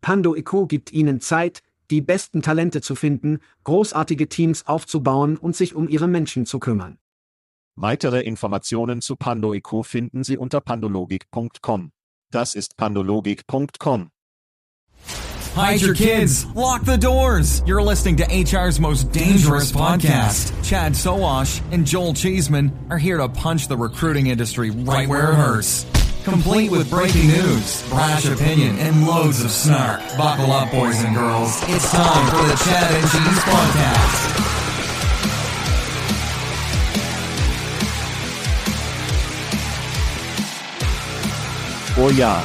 Pando IQ gibt Ihnen Zeit, die besten Talente zu finden, großartige Teams aufzubauen und sich um Ihre Menschen zu kümmern. Weitere Informationen zu PandoIQ finden Sie unter pandologik.com. Das ist pandologik.com. Hide your kids. Lock the doors. You're listening to HR's most dangerous podcast. Chad Sowash and Joel Cheeseman are here to punch the recruiting industry right where it hurts. Complete with breaking news, brash opinion, and loads of snark. Buckle up, boys and girls. It's time for the Chad and Cheese podcast. Oh ja.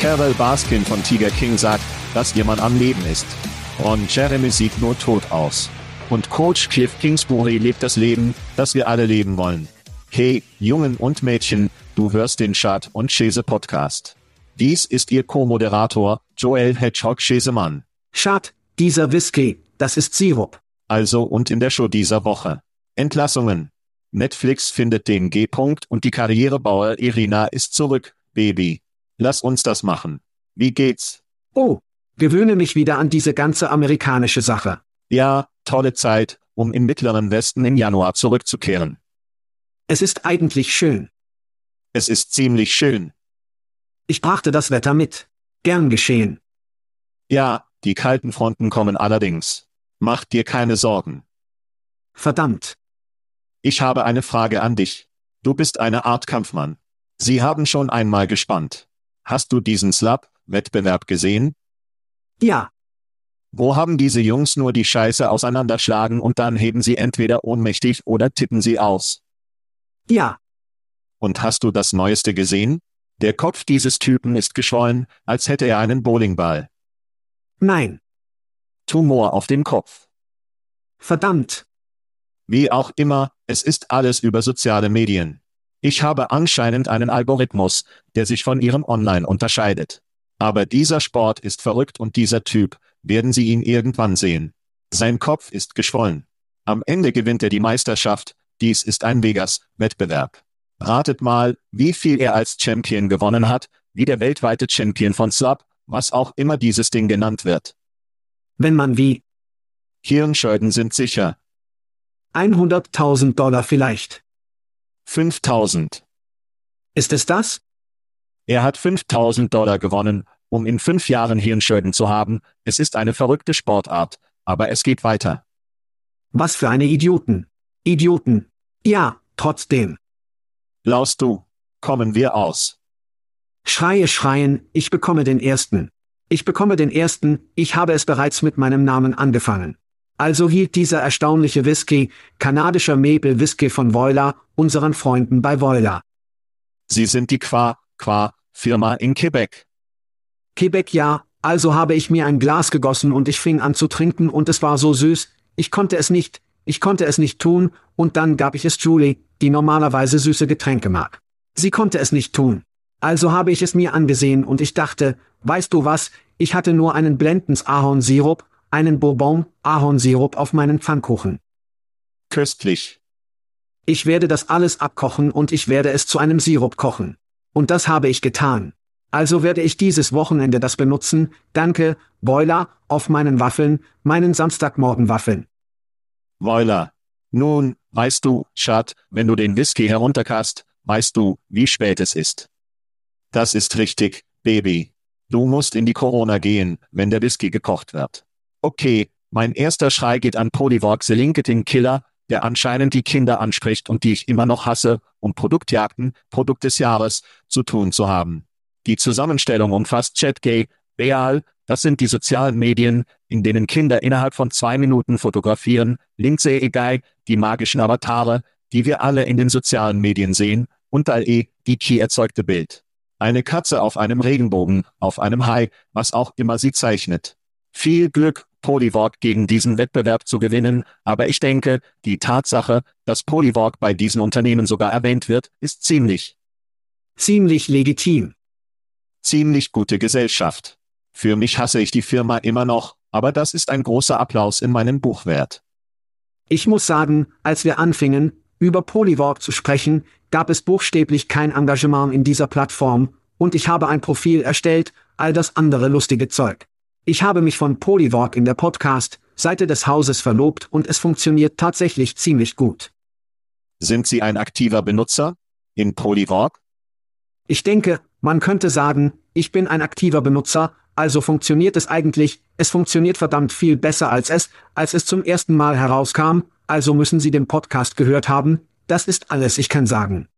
Carol Baskin von Tiger King sagt, dass jemand am Leben ist. Und Jeremy sieht nur tot aus. Und Coach Cliff Kingsbury lebt das Leben, das wir alle leben wollen. Hey, Jungen und Mädchen, du hörst den Schad und Schäse Podcast. Dies ist Ihr Co-Moderator, Joel Hedgehog Schäsemann. Schad, dieser Whisky, das ist Sirup. Also und in der Show dieser Woche. Entlassungen. Netflix findet den G-Punkt und die Karrierebauer Irina ist zurück, Baby. Lass uns das machen. Wie geht's? Oh, gewöhne mich wieder an diese ganze amerikanische Sache. Ja, tolle Zeit, um im Mittleren Westen im Januar zurückzukehren. Es ist eigentlich schön. Es ist ziemlich schön. Ich brachte das Wetter mit. Gern geschehen. Ja, die kalten Fronten kommen allerdings. Mach dir keine Sorgen. Verdammt. Ich habe eine Frage an dich. Du bist eine Art Kampfmann. Sie haben schon einmal gespannt. Hast du diesen Slap-Wettbewerb gesehen? Ja. Wo haben diese Jungs nur die Scheiße auseinanderschlagen und dann heben sie entweder ohnmächtig oder tippen sie aus? Ja. Und hast du das Neueste gesehen? Der Kopf dieses Typen ist geschwollen, als hätte er einen Bowlingball. Nein. Tumor auf dem Kopf. Verdammt. Wie auch immer, es ist alles über soziale Medien. Ich habe anscheinend einen Algorithmus, der sich von ihrem Online unterscheidet. Aber dieser Sport ist verrückt und dieser Typ, werden Sie ihn irgendwann sehen. Sein Kopf ist geschwollen. Am Ende gewinnt er die Meisterschaft, dies ist ein Vegas-Wettbewerb. Ratet mal, wie viel er als Champion gewonnen hat, wie der weltweite Champion von Slap, was auch immer dieses Ding genannt wird. Wenn man wie Hirnschäden sind sicher. 100.000 Dollar vielleicht. 5000. Ist es das? Er hat 5000 Dollar gewonnen, um in fünf Jahren Hirnschäden zu haben. Es ist eine verrückte Sportart, aber es geht weiter. Was für eine Idioten. Idioten. Ja, trotzdem. Laust du. Kommen wir aus. Schreie schreien, ich bekomme den ersten. Ich bekomme den ersten, ich habe es bereits mit meinem Namen angefangen. Also hielt dieser erstaunliche Whisky, kanadischer Maple Whisky von Voila, unseren Freunden bei Voila. Sie sind die Qua, Qua, Firma in Quebec. Quebec ja, also habe ich mir ein Glas gegossen und ich fing an zu trinken und es war so süß, ich konnte es nicht, ich konnte es nicht tun, und dann gab ich es Julie, die normalerweise süße Getränke mag. Sie konnte es nicht tun. Also habe ich es mir angesehen und ich dachte, weißt du was, ich hatte nur einen Blendens Ahornsirup, einen Bourbon, Ahornsirup auf meinen Pfannkuchen. Köstlich. Ich werde das alles abkochen und ich werde es zu einem Sirup kochen. Und das habe ich getan. Also werde ich dieses Wochenende das benutzen, danke, Boiler, auf meinen Waffeln, meinen Samstagmorgenwaffeln. Boiler. Nun, weißt du, Schat, wenn du den Whisky herunterkast, weißt du, wie spät es ist. Das ist richtig, Baby. Du musst in die Corona gehen, wenn der Whisky gekocht wird. Okay, mein erster Schrei geht an Polyvox Linketing Killer, der anscheinend die Kinder anspricht und die ich immer noch hasse, um Produktjagden, Produkt des Jahres, zu tun zu haben. Die Zusammenstellung umfasst ChatGay, Beal, das sind die sozialen Medien, in denen Kinder innerhalb von zwei Minuten fotografieren, Linksay die magischen Avatare, die wir alle in den sozialen Medien sehen, und Al-E, die Key erzeugte Bild. Eine Katze auf einem Regenbogen, auf einem Hai, was auch immer sie zeichnet. Viel Glück, Polywalk gegen diesen Wettbewerb zu gewinnen, aber ich denke, die Tatsache, dass Polywalk bei diesen Unternehmen sogar erwähnt wird, ist ziemlich. Ziemlich legitim. Ziemlich gute Gesellschaft. Für mich hasse ich die Firma immer noch, aber das ist ein großer Applaus in meinem Buch wert. Ich muss sagen, als wir anfingen, über Polywalk zu sprechen, gab es buchstäblich kein Engagement in dieser Plattform, und ich habe ein Profil erstellt, all das andere lustige Zeug. Ich habe mich von Polywalk in der Podcast-Seite des Hauses verlobt und es funktioniert tatsächlich ziemlich gut. Sind Sie ein aktiver Benutzer? In Polywalk? Ich denke, man könnte sagen, ich bin ein aktiver Benutzer, also funktioniert es eigentlich, es funktioniert verdammt viel besser als es, als es zum ersten Mal herauskam, also müssen Sie den Podcast gehört haben, das ist alles ich kann sagen.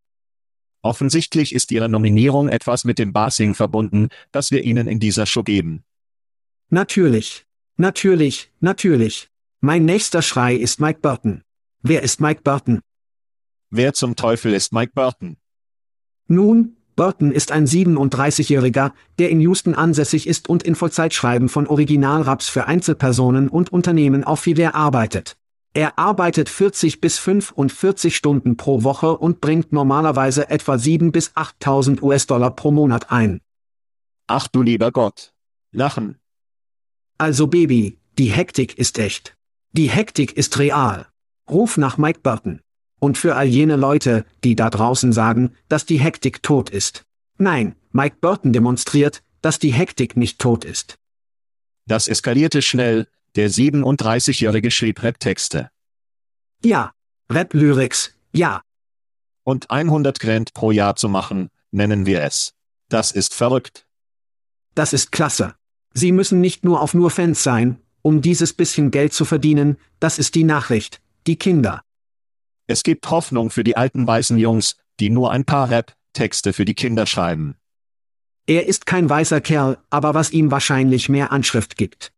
Offensichtlich ist Ihre Nominierung etwas mit dem Basing verbunden, das wir Ihnen in dieser Show geben. Natürlich. Natürlich, natürlich. Mein nächster Schrei ist Mike Burton. Wer ist Mike Burton? Wer zum Teufel ist Mike Burton? Nun, Burton ist ein 37-Jähriger, der in Houston ansässig ist und in Vollzeitschreiben von Originalraps für Einzelpersonen und Unternehmen auf Fiverr arbeitet. Er arbeitet 40 bis 45 Stunden pro Woche und bringt normalerweise etwa 7 bis 8.000 US-Dollar pro Monat ein. Ach du lieber Gott. Lachen. Also Baby, die Hektik ist echt. Die Hektik ist real. Ruf nach Mike Burton. Und für all jene Leute, die da draußen sagen, dass die Hektik tot ist. Nein, Mike Burton demonstriert, dass die Hektik nicht tot ist. Das eskalierte schnell, der 37-Jährige schrieb Rap-Texte. Ja. Rap-Lyrics, ja. Und 100 Grand pro Jahr zu machen, nennen wir es. Das ist verrückt. Das ist klasse. Sie müssen nicht nur auf nur Fans sein, um dieses bisschen Geld zu verdienen, das ist die Nachricht, die Kinder. Es gibt Hoffnung für die alten weißen Jungs, die nur ein paar Rap-Texte für die Kinder schreiben. Er ist kein weißer Kerl, aber was ihm wahrscheinlich mehr Anschrift gibt.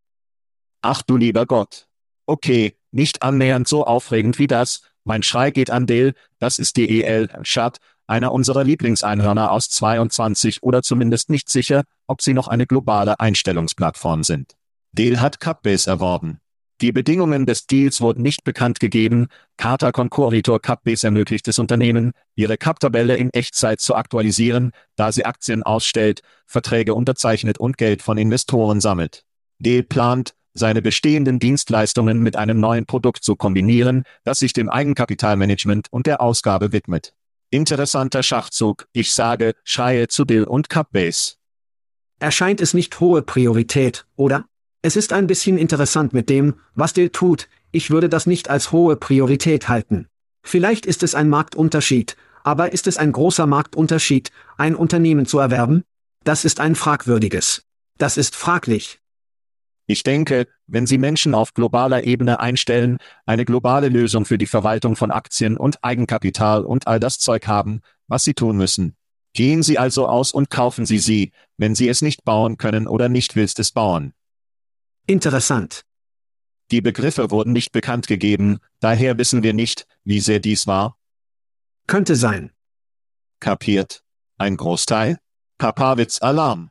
Ach du lieber Gott. Okay, nicht annähernd so aufregend wie das, mein Schrei geht an Dale, das ist die EL, Schad, einer unserer Lieblingseinhörner aus 22 oder zumindest nicht sicher, ob sie noch eine globale Einstellungsplattform sind. Dale hat Cupbase erworben. Die Bedingungen des Deals wurden nicht bekannt gegeben. Carter Concoritor Cupbase ermöglicht es Unternehmen, ihre Cup-Tabelle in Echtzeit zu aktualisieren, da sie Aktien ausstellt, Verträge unterzeichnet und Geld von Investoren sammelt. Dale plant, seine bestehenden Dienstleistungen mit einem neuen Produkt zu kombinieren, das sich dem Eigenkapitalmanagement und der Ausgabe widmet. Interessanter Schachzug, ich sage, schreie zu Bill und Cupbase. Erscheint es nicht hohe Priorität, oder? Es ist ein bisschen interessant mit dem, was Dill tut, ich würde das nicht als hohe Priorität halten. Vielleicht ist es ein Marktunterschied, aber ist es ein großer Marktunterschied, ein Unternehmen zu erwerben? Das ist ein fragwürdiges. Das ist fraglich. Ich denke, wenn Sie Menschen auf globaler Ebene einstellen, eine globale Lösung für die Verwaltung von Aktien und Eigenkapital und all das Zeug haben, was Sie tun müssen. Gehen Sie also aus und kaufen Sie sie, wenn Sie es nicht bauen können oder nicht willst es bauen. Interessant. Die Begriffe wurden nicht bekannt gegeben, daher wissen wir nicht, wie sehr dies war. Könnte sein. Kapiert. Ein Großteil? Papawitz Alarm.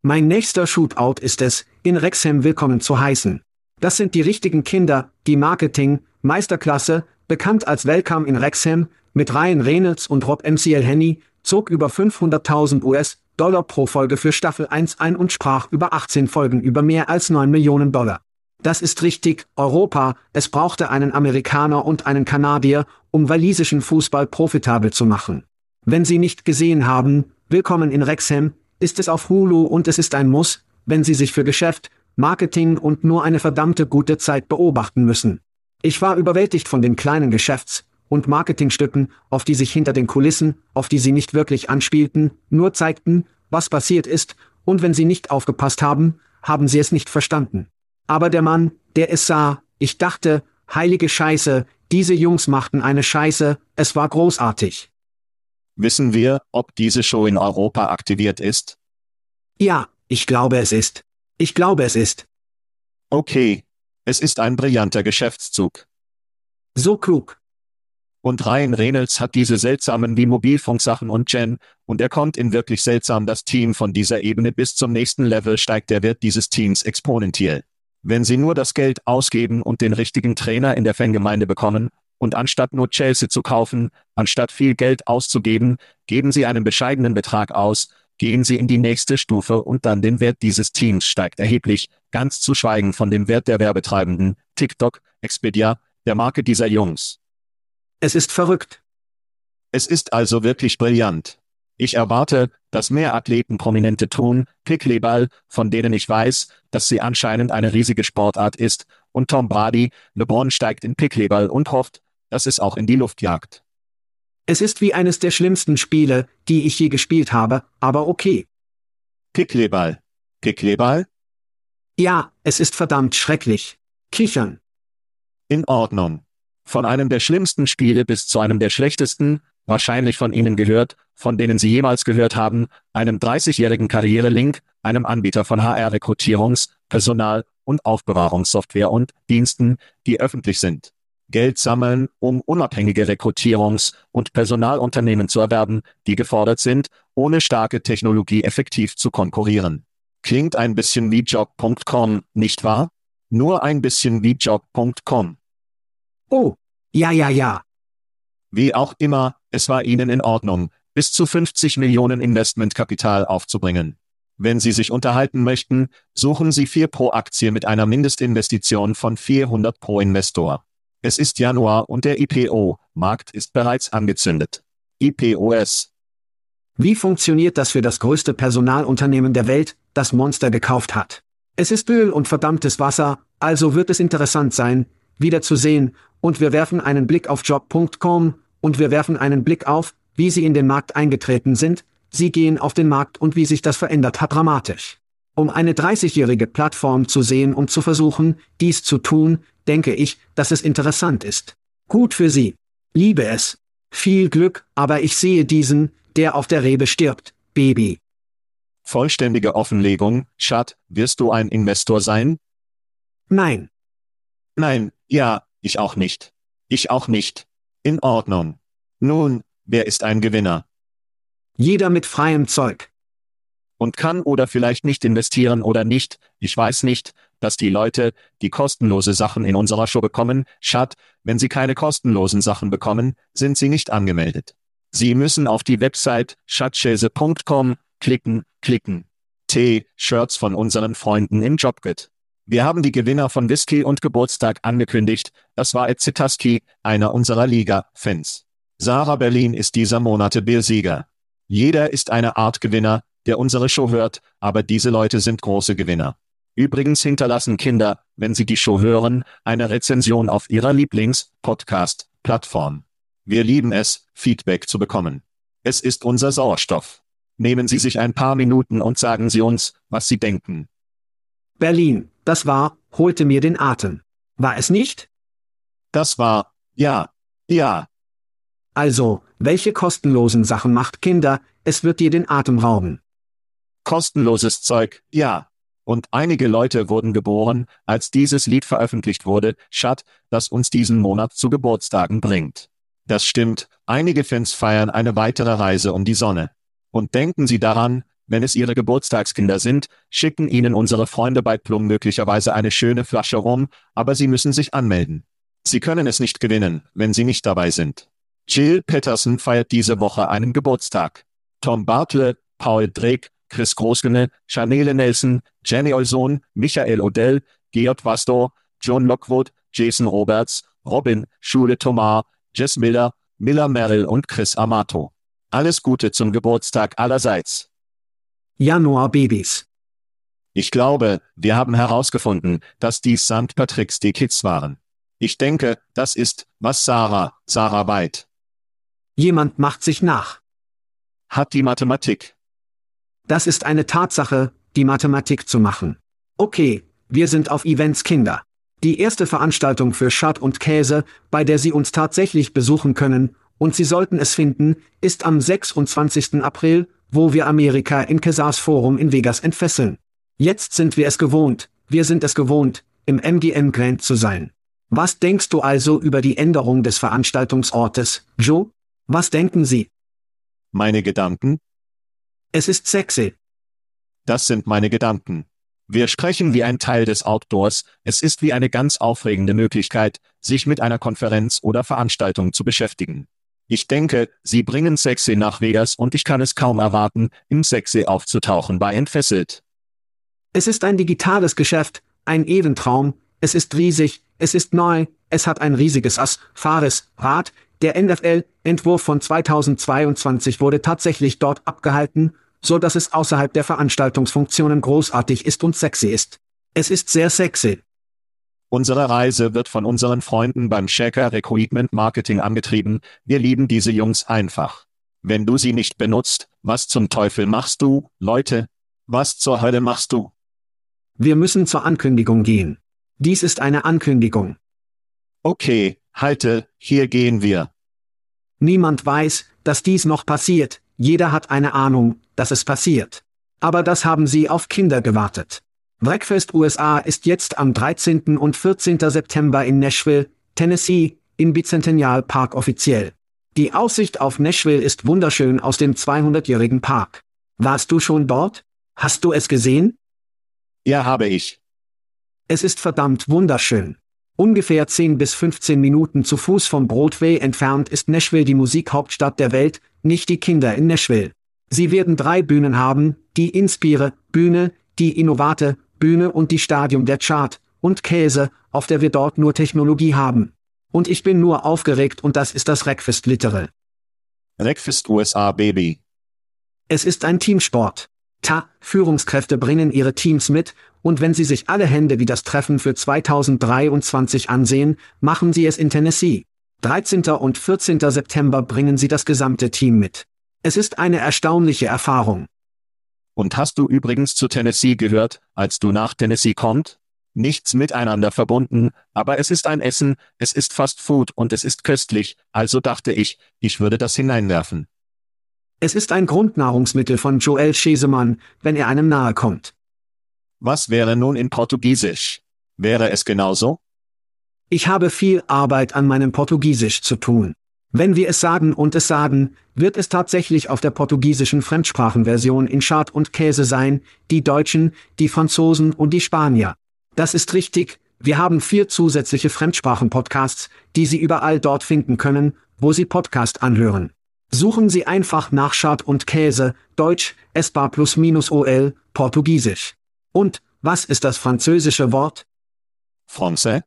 Mein nächster Shootout ist es, in Rexham willkommen zu heißen. Das sind die richtigen Kinder, die Marketing, Meisterklasse, bekannt als Welcome in Rexham, mit Ryan Reynolds und Rob MCL Henny, zog über 500.000 US Dollar pro Folge für Staffel 1 ein und sprach über 18 Folgen über mehr als 9 Millionen Dollar. Das ist richtig, Europa, es brauchte einen Amerikaner und einen Kanadier, um walisischen Fußball profitabel zu machen. Wenn Sie nicht gesehen haben, Willkommen in Rexham, ist es auf Hulu und es ist ein Muss, wenn Sie sich für Geschäft, Marketing und nur eine verdammte gute Zeit beobachten müssen. Ich war überwältigt von den kleinen Geschäfts- und Marketingstücken, auf die sich hinter den Kulissen, auf die sie nicht wirklich anspielten, nur zeigten, was passiert ist, und wenn sie nicht aufgepasst haben, haben sie es nicht verstanden. Aber der Mann, der es sah, ich dachte, heilige Scheiße, diese Jungs machten eine Scheiße, es war großartig. Wissen wir, ob diese Show in Europa aktiviert ist? Ja, ich glaube es ist. Ich glaube es ist. Okay. Es ist ein brillanter Geschäftszug. So klug. Und Ryan Reynolds hat diese seltsamen wie Mobilfunksachen und Jen, und er kommt in wirklich seltsam das Team von dieser Ebene bis zum nächsten Level steigt der Wert dieses Teams exponentiell. Wenn sie nur das Geld ausgeben und den richtigen Trainer in der Fangemeinde bekommen, und anstatt nur Chelsea zu kaufen, anstatt viel Geld auszugeben, geben sie einen bescheidenen Betrag aus, gehen sie in die nächste Stufe und dann den Wert dieses Teams steigt erheblich, ganz zu schweigen von dem Wert der Werbetreibenden, TikTok, Expedia, der Marke dieser Jungs. Es ist verrückt. Es ist also wirklich brillant. Ich erwarte, dass mehr Athleten prominente tun, Pickleball, von denen ich weiß, dass sie anscheinend eine riesige Sportart ist, und Tom Brady, LeBron steigt in Pickleball und hofft, dass es auch in die Luft jagt. Es ist wie eines der schlimmsten Spiele, die ich je gespielt habe, aber okay. Pickleball. Pickleball? Ja, es ist verdammt schrecklich. Kichern. In Ordnung. Von einem der schlimmsten Spiele bis zu einem der schlechtesten, wahrscheinlich von Ihnen gehört, von denen Sie jemals gehört haben, einem 30-jährigen Karrierelink, einem Anbieter von HR-Rekrutierungs-, Personal- und Aufbewahrungssoftware und Diensten, die öffentlich sind. Geld sammeln, um unabhängige Rekrutierungs- und Personalunternehmen zu erwerben, die gefordert sind, ohne starke Technologie effektiv zu konkurrieren. Klingt ein bisschen wie Job.com, nicht wahr? Nur ein bisschen wie Job.com. Oh, ja, ja, ja. Wie auch immer, es war ihnen in Ordnung, bis zu 50 Millionen Investmentkapital aufzubringen. Wenn Sie sich unterhalten möchten, suchen Sie 4 pro Aktie mit einer Mindestinvestition von 400 pro Investor. Es ist Januar und der IPO-Markt ist bereits angezündet. IPOS. Wie funktioniert das für das größte Personalunternehmen der Welt, das Monster gekauft hat? Es ist Öl und verdammtes Wasser, also wird es interessant sein, wieder zu sehen, und wir werfen einen Blick auf job.com, und wir werfen einen Blick auf, wie sie in den Markt eingetreten sind, sie gehen auf den Markt und wie sich das verändert hat dramatisch. Um eine 30-jährige Plattform zu sehen und zu versuchen, dies zu tun, denke ich, dass es interessant ist. Gut für Sie. Liebe es. Viel Glück, aber ich sehe diesen, der auf der Rebe stirbt, Baby. Vollständige Offenlegung, Schat, wirst du ein Investor sein? Nein. Nein, ja, ich auch nicht. Ich auch nicht. In Ordnung. Nun, wer ist ein Gewinner? Jeder mit freiem Zeug. Und kann oder vielleicht nicht investieren oder nicht, ich weiß nicht, dass die Leute, die kostenlose Sachen in unserer Show bekommen, Schat, wenn sie keine kostenlosen Sachen bekommen, sind sie nicht angemeldet. Sie müssen auf die Website schatzschäse.com klicken, klicken. T-Shirts von unseren Freunden im Jobgit. Wir haben die Gewinner von Whisky und Geburtstag angekündigt. Das war Ed Zitaski, einer unserer Liga-Fans. Sarah Berlin ist dieser Monate Biersieger. Jeder ist eine Art Gewinner, der unsere Show hört, aber diese Leute sind große Gewinner. Übrigens hinterlassen Kinder, wenn sie die Show hören, eine Rezension auf ihrer Lieblings-Podcast-Plattform. Wir lieben es, Feedback zu bekommen. Es ist unser Sauerstoff. Nehmen Sie sich ein paar Minuten und sagen Sie uns, was Sie denken. Berlin, das war, holte mir den Atem. War es nicht? Das war, ja, ja. Also, welche kostenlosen Sachen macht Kinder, es wird dir den Atem rauben. Kostenloses Zeug, ja. Und einige Leute wurden geboren, als dieses Lied veröffentlicht wurde, Schat, das uns diesen Monat zu Geburtstagen bringt. Das stimmt, einige Fans feiern eine weitere Reise um die Sonne. Und denken Sie daran, wenn es Ihre Geburtstagskinder sind, schicken Ihnen unsere Freunde bei Plum möglicherweise eine schöne Flasche rum, aber Sie müssen sich anmelden. Sie können es nicht gewinnen, wenn Sie nicht dabei sind. Jill Peterson feiert diese Woche einen Geburtstag. Tom Bartlett, Paul Drake, Chris Großgene, Chanele Nelson, Jenny Olson, Michael Odell, Georg Wastor, John Lockwood, Jason Roberts, Robin, Schule Tomar, Jess Miller, Miller Merrill und Chris Amato. Alles Gute zum Geburtstag allerseits. Januar Babys. Ich glaube, wir haben herausgefunden, dass dies St. Patrick's Day Kids waren. Ich denke, das ist, was Sarah, Sarah White. Jemand macht sich nach. Hat die Mathematik. Das ist eine Tatsache, die Mathematik zu machen. Okay, wir sind auf Events Kinder. Die erste Veranstaltung für Schad und Käse, bei der Sie uns tatsächlich besuchen können, und Sie sollten es finden, ist am 26. April, wo wir Amerika im Kesars Forum in Vegas entfesseln. Jetzt sind wir es gewohnt, wir sind es gewohnt, im MGM Grand zu sein. Was denkst du also über die Änderung des Veranstaltungsortes, Joe? Was denken Sie? Meine Gedanken? Es ist sexy. Das sind meine Gedanken. Wir sprechen wie ein Teil des Outdoors, es ist wie eine ganz aufregende Möglichkeit, sich mit einer Konferenz oder Veranstaltung zu beschäftigen. Ich denke, sie bringen Sexy nach Vegas und ich kann es kaum erwarten, im Sexy aufzutauchen bei Entfesselt. Es ist ein digitales Geschäft, ein Eventraum, es ist riesig, es ist neu, es hat ein riesiges Ass, Fares, Rad, der NFL-Entwurf von 2022 wurde tatsächlich dort abgehalten, so dass es außerhalb der Veranstaltungsfunktionen großartig ist und sexy ist. Es ist sehr sexy. Unsere Reise wird von unseren Freunden beim Shaker Recruitment Marketing angetrieben. Wir lieben diese Jungs einfach. Wenn du sie nicht benutzt, was zum Teufel machst du, Leute? Was zur Hölle machst du? Wir müssen zur Ankündigung gehen. Dies ist eine Ankündigung. Okay, halte, hier gehen wir. Niemand weiß, dass dies noch passiert, jeder hat eine Ahnung, dass es passiert. Aber das haben sie auf Kinder gewartet. Breakfast USA ist jetzt am 13. und 14. September in Nashville, Tennessee, im Bicentennial Park offiziell. Die Aussicht auf Nashville ist wunderschön aus dem 200-jährigen Park. Warst du schon dort? Hast du es gesehen? Ja, habe ich. Es ist verdammt wunderschön. Ungefähr 10 bis 15 Minuten zu Fuß vom Broadway entfernt ist Nashville die Musikhauptstadt der Welt, nicht die Kinder in Nashville. Sie werden drei Bühnen haben, die Inspire, Bühne, die Innovate, Bühne und die Stadium der Chart und Käse, auf der wir dort nur Technologie haben. Und ich bin nur aufgeregt und das ist das Reckfest Littere. Reckfest USA Baby. Es ist ein Teamsport. Ta, Führungskräfte bringen ihre Teams mit, und wenn sie sich alle Hände wie das Treffen für 2023 ansehen, machen sie es in Tennessee. 13. und 14. September bringen sie das gesamte Team mit. Es ist eine erstaunliche Erfahrung. Und hast du übrigens zu Tennessee gehört, als du nach Tennessee kommt? Nichts miteinander verbunden, aber es ist ein Essen, es ist Fast Food und es ist köstlich, also dachte ich, ich würde das hineinwerfen. Es ist ein Grundnahrungsmittel von Joel Schesemann, wenn er einem nahe kommt. Was wäre nun in Portugiesisch? Wäre es genauso? Ich habe viel Arbeit an meinem Portugiesisch zu tun. Wenn wir es sagen und es sagen, wird es tatsächlich auf der portugiesischen Fremdsprachenversion in Schad und Käse sein, die Deutschen, die Franzosen und die Spanier. Das ist richtig, wir haben vier zusätzliche Fremdsprachen-Podcasts, die Sie überall dort finden können, wo Sie Podcast anhören. Suchen Sie einfach nach Schad und Käse, Deutsch, Espa plus minus OL, Portugiesisch. Und, was ist das französische Wort? Français?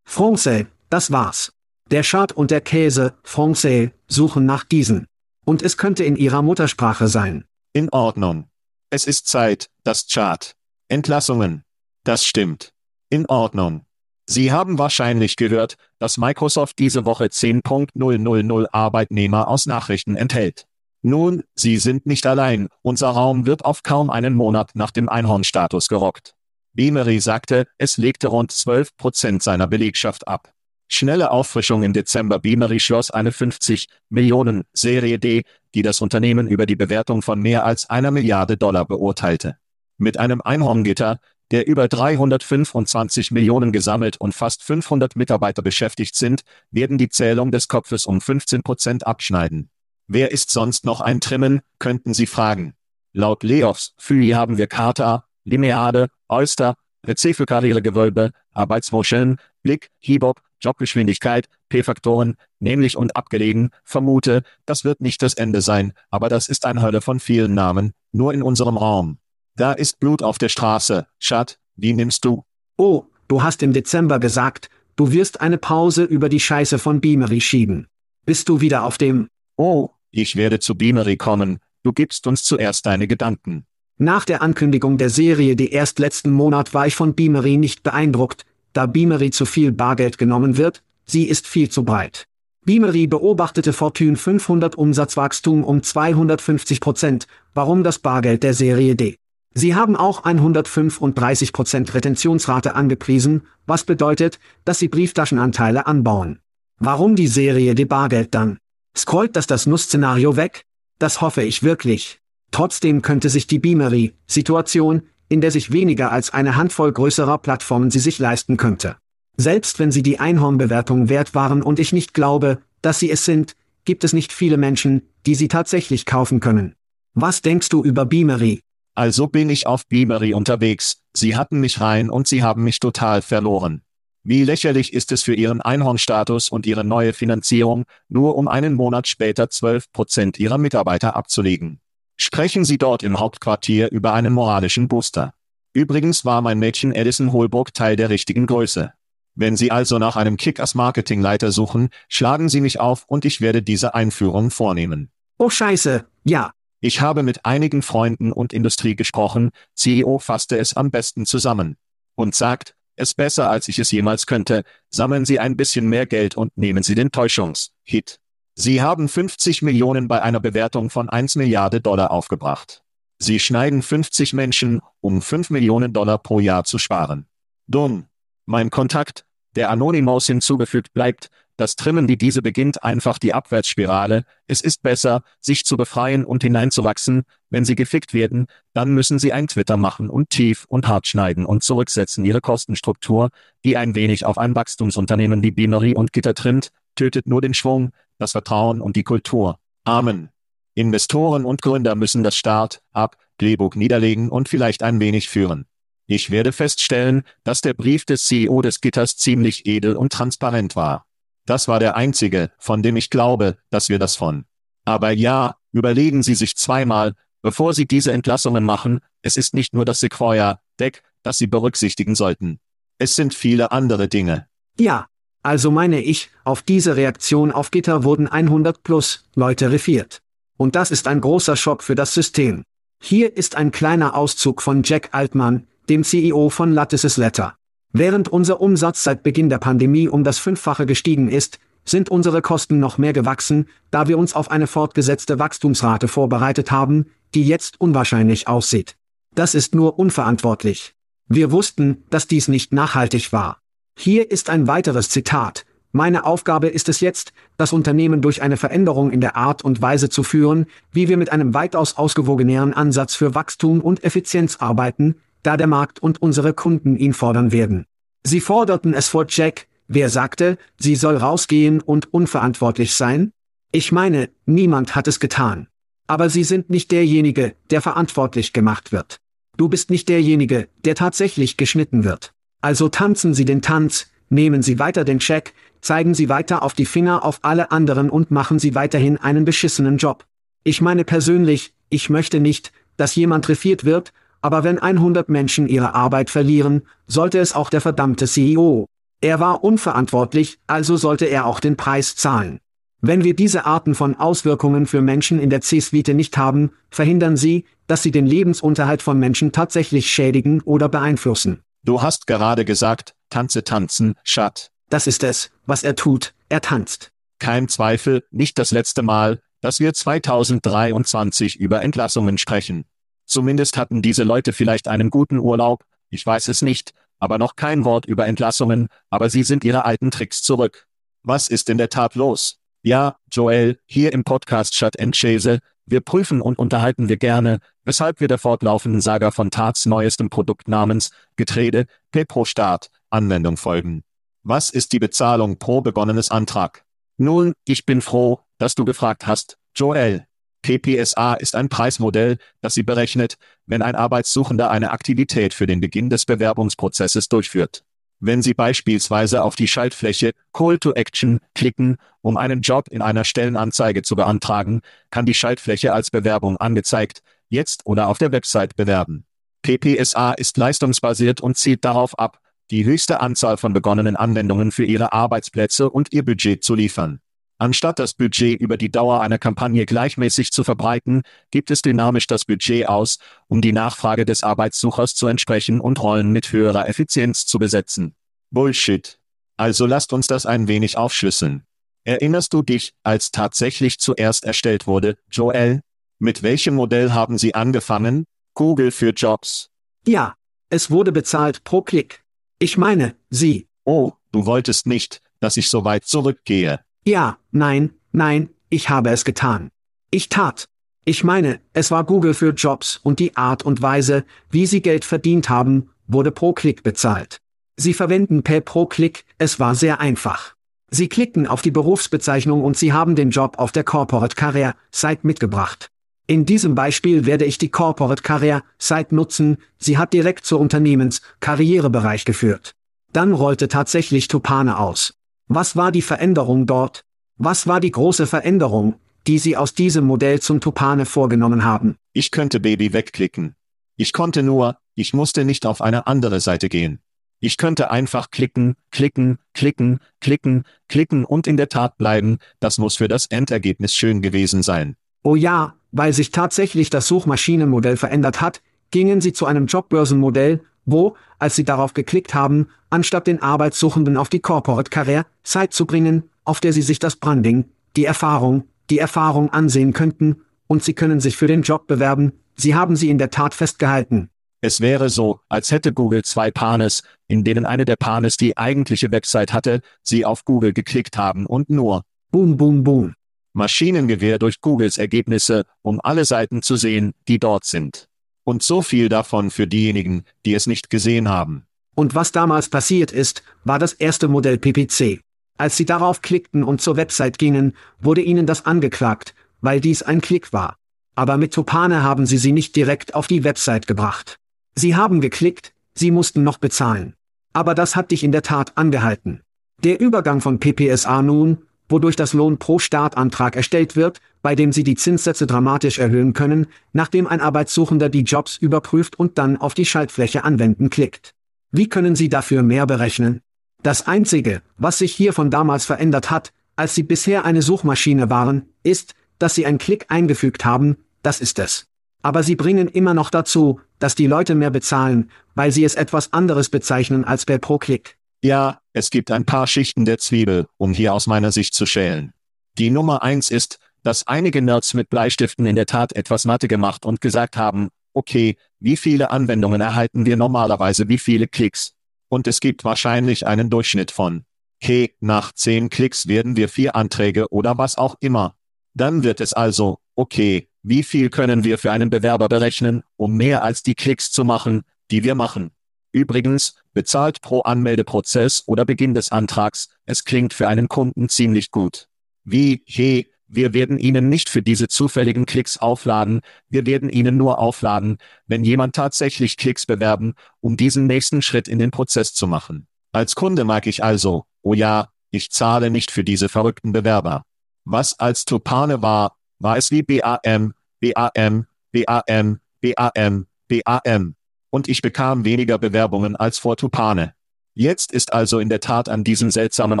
Français, das war's. Der Schad und der Käse, Français, suchen nach diesen. Und es könnte in ihrer Muttersprache sein. In Ordnung. Es ist Zeit, das Chart. Entlassungen. Das stimmt. In Ordnung. Sie haben wahrscheinlich gehört, dass Microsoft diese Woche 10.000 Arbeitnehmer aus Nachrichten enthält. Nun, Sie sind nicht allein, unser Raum wird auf kaum einen Monat nach dem Einhornstatus gerockt. Beamery sagte, es legte rund 12 Prozent seiner Belegschaft ab. Schnelle Auffrischung im Dezember Beamery schloss eine 50 Millionen Serie D, die das Unternehmen über die Bewertung von mehr als einer Milliarde Dollar beurteilte. Mit einem Einhorngitter, der über 325 Millionen gesammelt und fast 500 Mitarbeiter beschäftigt sind, werden die Zählung des Kopfes um 15 Prozent abschneiden. Wer ist sonst noch ein Trimmen, könnten Sie fragen. Laut Leoffs FÜI haben wir Carta, Lineade, Oyster, Rezephe-Karrieregewölbe, Arbeitsmotion, Blick, Hibop, Jobgeschwindigkeit, P-Faktoren, nämlich und abgelegen, vermute, das wird nicht das Ende sein, aber das ist ein Hölle von vielen Namen, nur in unserem Raum. Da ist Blut auf der Straße. Schat, wie nimmst du? Oh, du hast im Dezember gesagt, du wirst eine Pause über die Scheiße von Beamery schieben. Bist du wieder auf dem? Oh, ich werde zu Beamery kommen. Du gibst uns zuerst deine Gedanken. Nach der Ankündigung der Serie die erst letzten Monat war ich von Beamery nicht beeindruckt, da Beamery zu viel Bargeld genommen wird, sie ist viel zu breit. Beamery beobachtete Fortune 500 Umsatzwachstum um 250 Prozent, warum das Bargeld der Serie D. Sie haben auch 135% Retentionsrate angepriesen, was bedeutet, dass Sie Brieftaschenanteile anbauen. Warum die Serie debagelt dann? Scrollt das das Nuss-Szenario weg? Das hoffe ich wirklich. Trotzdem könnte sich die Beamery-Situation, in der sich weniger als eine Handvoll größerer Plattformen sie sich leisten könnte. Selbst wenn sie die Einhornbewertung wert waren und ich nicht glaube, dass sie es sind, gibt es nicht viele Menschen, die sie tatsächlich kaufen können. Was denkst du über Beamery? Also bin ich auf Beamery unterwegs, sie hatten mich rein und sie haben mich total verloren. Wie lächerlich ist es für ihren Einhornstatus und ihre neue Finanzierung, nur um einen Monat später 12 Prozent ihrer Mitarbeiter abzulegen. Sprechen Sie dort im Hauptquartier über einen moralischen Booster. Übrigens war mein Mädchen Edison Holbrook Teil der richtigen Größe. Wenn Sie also nach einem Kickers-Marketingleiter suchen, schlagen Sie mich auf und ich werde diese Einführung vornehmen. Oh Scheiße, ja, ich habe mit einigen Freunden und Industrie gesprochen, CEO fasste es am besten zusammen. Und sagt, es besser als ich es jemals könnte, sammeln Sie ein bisschen mehr Geld und nehmen Sie den Täuschungs-Hit. Sie haben 50 Millionen bei einer Bewertung von 1 Milliarde Dollar aufgebracht. Sie schneiden 50 Menschen, um 5 Millionen Dollar pro Jahr zu sparen. Dumm. Mein Kontakt, der Anonymous hinzugefügt bleibt, das Trimmen die diese beginnt einfach die Abwärtsspirale, es ist besser, sich zu befreien und hineinzuwachsen, wenn sie gefickt werden, dann müssen sie ein Twitter machen und tief und hart schneiden und zurücksetzen ihre Kostenstruktur, die ein wenig auf ein Wachstumsunternehmen die Beamery und Gitter trimmt, tötet nur den Schwung, das Vertrauen und die Kultur. Amen. Investoren und Gründer müssen das Start, ab, Drehbuch niederlegen und vielleicht ein wenig führen. Ich werde feststellen, dass der Brief des CEO des Gitters ziemlich edel und transparent war. Das war der einzige, von dem ich glaube, dass wir das von. Aber ja, überlegen Sie sich zweimal, bevor Sie diese Entlassungen machen, es ist nicht nur das Sequoia-Deck, das Sie berücksichtigen sollten. Es sind viele andere Dinge. Ja, also meine ich, auf diese Reaktion auf Gitter wurden 100 plus Leute refiert. Und das ist ein großer Schock für das System. Hier ist ein kleiner Auszug von Jack Altman, dem CEO von Lattices Letter. Während unser Umsatz seit Beginn der Pandemie um das Fünffache gestiegen ist, sind unsere Kosten noch mehr gewachsen, da wir uns auf eine fortgesetzte Wachstumsrate vorbereitet haben, die jetzt unwahrscheinlich aussieht. Das ist nur unverantwortlich. Wir wussten, dass dies nicht nachhaltig war. Hier ist ein weiteres Zitat. Meine Aufgabe ist es jetzt, das Unternehmen durch eine Veränderung in der Art und Weise zu führen, wie wir mit einem weitaus ausgewogeneren Ansatz für Wachstum und Effizienz arbeiten, da der Markt und unsere Kunden ihn fordern werden. Sie forderten es vor Jack, wer sagte, sie soll rausgehen und unverantwortlich sein? Ich meine, niemand hat es getan. Aber Sie sind nicht derjenige, der verantwortlich gemacht wird. Du bist nicht derjenige, der tatsächlich geschnitten wird. Also tanzen Sie den Tanz, nehmen Sie weiter den Check, zeigen Sie weiter auf die Finger auf alle anderen und machen Sie weiterhin einen beschissenen Job. Ich meine persönlich, ich möchte nicht, dass jemand refiert wird, aber wenn 100 Menschen ihre Arbeit verlieren, sollte es auch der verdammte CEO. Er war unverantwortlich, also sollte er auch den Preis zahlen. Wenn wir diese Arten von Auswirkungen für Menschen in der C-Suite nicht haben, verhindern sie, dass sie den Lebensunterhalt von Menschen tatsächlich schädigen oder beeinflussen. Du hast gerade gesagt, tanze tanzen, Schat. Das ist es, was er tut, er tanzt. Kein Zweifel, nicht das letzte Mal, dass wir 2023 über Entlassungen sprechen. Zumindest hatten diese Leute vielleicht einen guten Urlaub, ich weiß es nicht, aber noch kein Wort über Entlassungen, aber sie sind ihre alten Tricks zurück. Was ist in der Tat los? Ja, Joel, hier im Podcast Chat and Chase, wir prüfen und unterhalten wir gerne, weshalb wir der fortlaufenden Saga von Tats neuestem Produkt namens Getrede, P Start, Anwendung folgen. Was ist die Bezahlung pro begonnenes Antrag? Nun, ich bin froh, dass du gefragt hast, Joel. PPSA ist ein Preismodell, das sie berechnet, wenn ein Arbeitssuchender eine Aktivität für den Beginn des Bewerbungsprozesses durchführt. Wenn Sie beispielsweise auf die Schaltfläche Call to Action klicken, um einen Job in einer Stellenanzeige zu beantragen, kann die Schaltfläche als Bewerbung angezeigt, jetzt oder auf der Website bewerben. PPSA ist leistungsbasiert und zielt darauf ab, die höchste Anzahl von begonnenen Anwendungen für Ihre Arbeitsplätze und Ihr Budget zu liefern. Anstatt das Budget über die Dauer einer Kampagne gleichmäßig zu verbreiten, gibt es dynamisch das Budget aus, um die Nachfrage des Arbeitssuchers zu entsprechen und Rollen mit höherer Effizienz zu besetzen. Bullshit. Also lasst uns das ein wenig aufschlüsseln. Erinnerst du dich, als tatsächlich zuerst erstellt wurde, Joel? Mit welchem Modell haben Sie angefangen? Google für Jobs. Ja, es wurde bezahlt pro Klick. Ich meine, Sie. Oh, du wolltest nicht, dass ich so weit zurückgehe. Ja, nein, nein, ich habe es getan. Ich tat. Ich meine, es war Google für Jobs und die Art und Weise, wie sie Geld verdient haben, wurde pro Klick bezahlt. Sie verwenden Pay pro Klick, es war sehr einfach. Sie klicken auf die Berufsbezeichnung und Sie haben den Job auf der Corporate Career Site mitgebracht. In diesem Beispiel werde ich die Corporate Career Site nutzen, sie hat direkt zur Unternehmens Karrierebereich geführt. Dann rollte tatsächlich Tupane aus. Was war die Veränderung dort? Was war die große Veränderung, die Sie aus diesem Modell zum Tupane vorgenommen haben? Ich könnte Baby wegklicken. Ich konnte nur, ich musste nicht auf eine andere Seite gehen. Ich könnte einfach klicken, klicken, klicken, klicken, klicken und in der Tat bleiben, das muss für das Endergebnis schön gewesen sein. Oh ja, weil sich tatsächlich das Suchmaschinenmodell verändert hat, gingen sie zu einem Jobbörsenmodell, wo, als sie darauf geklickt haben, anstatt den Arbeitssuchenden auf die Corporate Career Site zu bringen, auf der sie sich das Branding, die Erfahrung, die Erfahrung ansehen könnten, und sie können sich für den Job bewerben, sie haben sie in der Tat festgehalten. Es wäre so, als hätte Google zwei Panes, in denen eine der Panes die eigentliche Website hatte, sie auf Google geklickt haben und nur Boom, boom, boom. Maschinengewehr durch Googles Ergebnisse, um alle Seiten zu sehen, die dort sind. Und so viel davon für diejenigen, die es nicht gesehen haben. Und was damals passiert ist, war das erste Modell PPC. Als sie darauf klickten und zur Website gingen, wurde ihnen das angeklagt, weil dies ein Klick war. Aber mit Topane haben sie sie nicht direkt auf die Website gebracht. Sie haben geklickt, sie mussten noch bezahlen. Aber das hat dich in der Tat angehalten. Der Übergang von PPSA nun, wodurch das Lohn pro Startantrag erstellt wird, bei dem Sie die Zinssätze dramatisch erhöhen können, nachdem ein Arbeitssuchender die Jobs überprüft und dann auf die Schaltfläche Anwenden klickt. Wie können Sie dafür mehr berechnen? Das Einzige, was sich hier von damals verändert hat, als Sie bisher eine Suchmaschine waren, ist, dass Sie einen Klick eingefügt haben, das ist es. Aber Sie bringen immer noch dazu, dass die Leute mehr bezahlen, weil sie es etwas anderes bezeichnen als per pro Klick. Ja, es gibt ein paar Schichten der Zwiebel, um hier aus meiner Sicht zu schälen. Die Nummer eins ist, dass einige Nerds mit Bleistiften in der Tat etwas Mathe gemacht und gesagt haben, okay, wie viele Anwendungen erhalten wir normalerweise, wie viele Klicks? Und es gibt wahrscheinlich einen Durchschnitt von, okay, nach zehn Klicks werden wir vier Anträge oder was auch immer. Dann wird es also, okay, wie viel können wir für einen Bewerber berechnen, um mehr als die Klicks zu machen, die wir machen? Übrigens, bezahlt pro Anmeldeprozess oder Beginn des Antrags, es klingt für einen Kunden ziemlich gut. Wie, hey, wir werden Ihnen nicht für diese zufälligen Klicks aufladen, wir werden Ihnen nur aufladen, wenn jemand tatsächlich Klicks bewerben, um diesen nächsten Schritt in den Prozess zu machen. Als Kunde mag ich also, oh ja, ich zahle nicht für diese verrückten Bewerber. Was als Topane war, war es wie BAM, BAM, BAM, BAM, BAM. Und ich bekam weniger Bewerbungen als vor Tupane. Jetzt ist also in der Tat an diesem seltsamen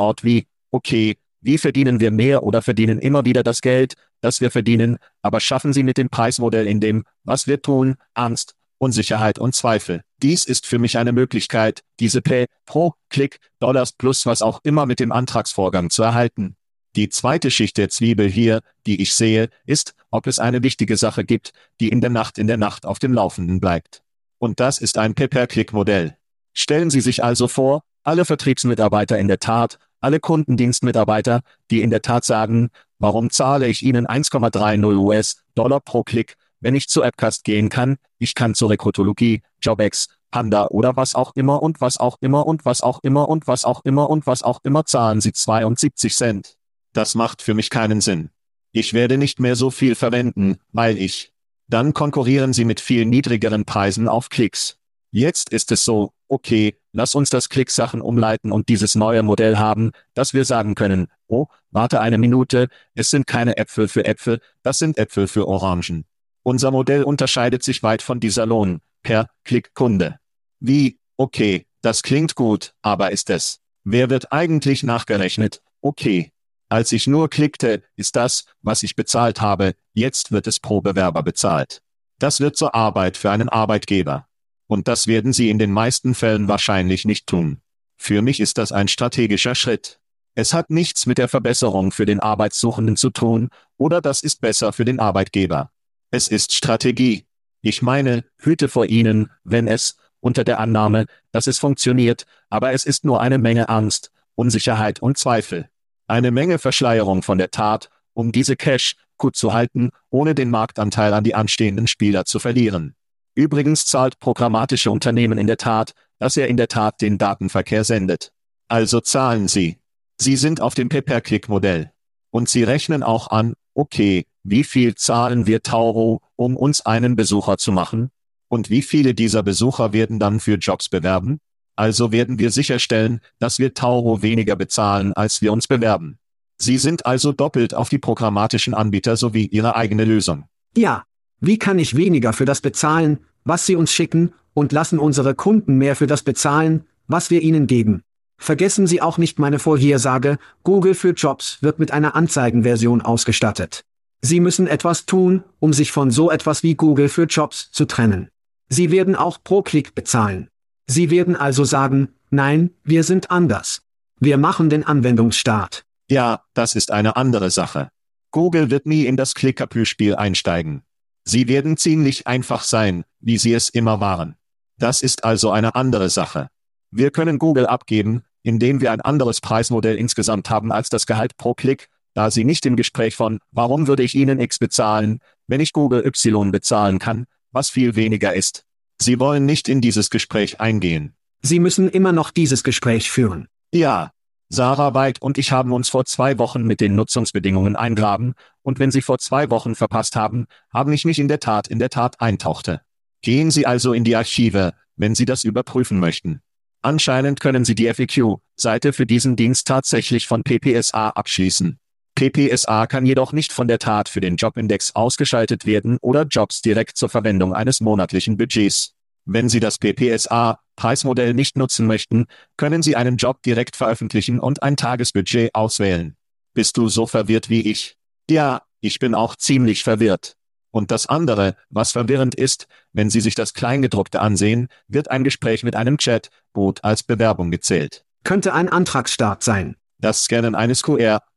Ort wie, okay, wie verdienen wir mehr oder verdienen immer wieder das Geld, das wir verdienen, aber schaffen Sie mit dem Preismodell in dem, was wir tun, Angst, Unsicherheit und Zweifel. Dies ist für mich eine Möglichkeit, diese Pay pro Klick Dollars plus was auch immer mit dem Antragsvorgang zu erhalten. Die zweite Schicht der Zwiebel hier, die ich sehe, ist, ob es eine wichtige Sache gibt, die in der Nacht in der Nacht auf dem Laufenden bleibt. Und das ist ein Pay-per-Click-Modell. Stellen Sie sich also vor, alle Vertriebsmitarbeiter in der Tat, alle Kundendienstmitarbeiter, die in der Tat sagen, warum zahle ich Ihnen 1,30 US-Dollar pro Klick, wenn ich zu Appcast gehen kann, ich kann zur Rekrutologie, JobX, Panda oder was auch immer und was auch immer und was auch immer und was auch immer und was auch immer zahlen Sie 72 Cent. Das macht für mich keinen Sinn. Ich werde nicht mehr so viel verwenden, weil ich. Dann konkurrieren Sie mit viel niedrigeren Preisen auf Klicks. Jetzt ist es so, okay, lass uns das Klicksachen umleiten und dieses neue Modell haben, dass wir sagen können, oh, warte eine Minute, es sind keine Äpfel für Äpfel, das sind Äpfel für Orangen. Unser Modell unterscheidet sich weit von dieser Lohn per Klickkunde. Wie, okay, das klingt gut, aber ist es? Wer wird eigentlich nachgerechnet? Okay, als ich nur klickte, ist das, was ich bezahlt habe, jetzt wird es pro Bewerber bezahlt. Das wird zur Arbeit für einen Arbeitgeber. Und das werden Sie in den meisten Fällen wahrscheinlich nicht tun. Für mich ist das ein strategischer Schritt. Es hat nichts mit der Verbesserung für den Arbeitssuchenden zu tun, oder das ist besser für den Arbeitgeber. Es ist Strategie. Ich meine, hüte vor ihnen, wenn es, unter der Annahme, dass es funktioniert, aber es ist nur eine Menge Angst, Unsicherheit und Zweifel. Eine Menge Verschleierung von der Tat, um diese Cash gut zu halten, ohne den Marktanteil an die anstehenden Spieler zu verlieren. Übrigens zahlt programmatische Unternehmen in der Tat, dass er in der Tat den Datenverkehr sendet. Also zahlen sie. Sie sind auf dem Pay-per-Click-Modell. Und sie rechnen auch an, okay, wie viel zahlen wir Tauro, um uns einen Besucher zu machen? Und wie viele dieser Besucher werden dann für Jobs bewerben? Also werden wir sicherstellen, dass wir Tauro weniger bezahlen, als wir uns bewerben. Sie sind also doppelt auf die programmatischen Anbieter sowie ihre eigene Lösung. Ja. Wie kann ich weniger für das bezahlen, was Sie uns schicken, und lassen unsere Kunden mehr für das bezahlen, was wir ihnen geben? Vergessen Sie auch nicht meine Vorhersage, Google für Jobs wird mit einer Anzeigenversion ausgestattet. Sie müssen etwas tun, um sich von so etwas wie Google für Jobs zu trennen. Sie werden auch pro Klick bezahlen. Sie werden also sagen, nein, wir sind anders. Wir machen den Anwendungsstart. Ja, das ist eine andere Sache. Google wird nie in das Klickerpü-Spiel einsteigen. Sie werden ziemlich einfach sein, wie sie es immer waren. Das ist also eine andere Sache. Wir können Google abgeben, indem wir ein anderes Preismodell insgesamt haben als das Gehalt pro Klick, da sie nicht im Gespräch von, warum würde ich Ihnen X bezahlen, wenn ich Google Y bezahlen kann, was viel weniger ist. Sie wollen nicht in dieses Gespräch eingehen. Sie müssen immer noch dieses Gespräch führen. Ja. Sarah White und ich haben uns vor zwei Wochen mit den Nutzungsbedingungen eingraben, und wenn Sie vor zwei Wochen verpasst haben, haben ich mich in der Tat in der Tat eintauchte. Gehen Sie also in die Archive, wenn Sie das überprüfen möchten. Anscheinend können Sie die FAQ-Seite für diesen Dienst tatsächlich von PPSA abschließen. PPSA kann jedoch nicht von der Tat für den Jobindex ausgeschaltet werden oder Jobs direkt zur Verwendung eines monatlichen Budgets. Wenn Sie das PPSA-Preismodell nicht nutzen möchten, können Sie einen Job direkt veröffentlichen und ein Tagesbudget auswählen. Bist du so verwirrt wie ich? Ja, ich bin auch ziemlich verwirrt. Und das andere, was verwirrend ist, wenn Sie sich das Kleingedruckte ansehen, wird ein Gespräch mit einem Chat-Boot als Bewerbung gezählt. Könnte ein Antragsstart sein. Das Scannen eines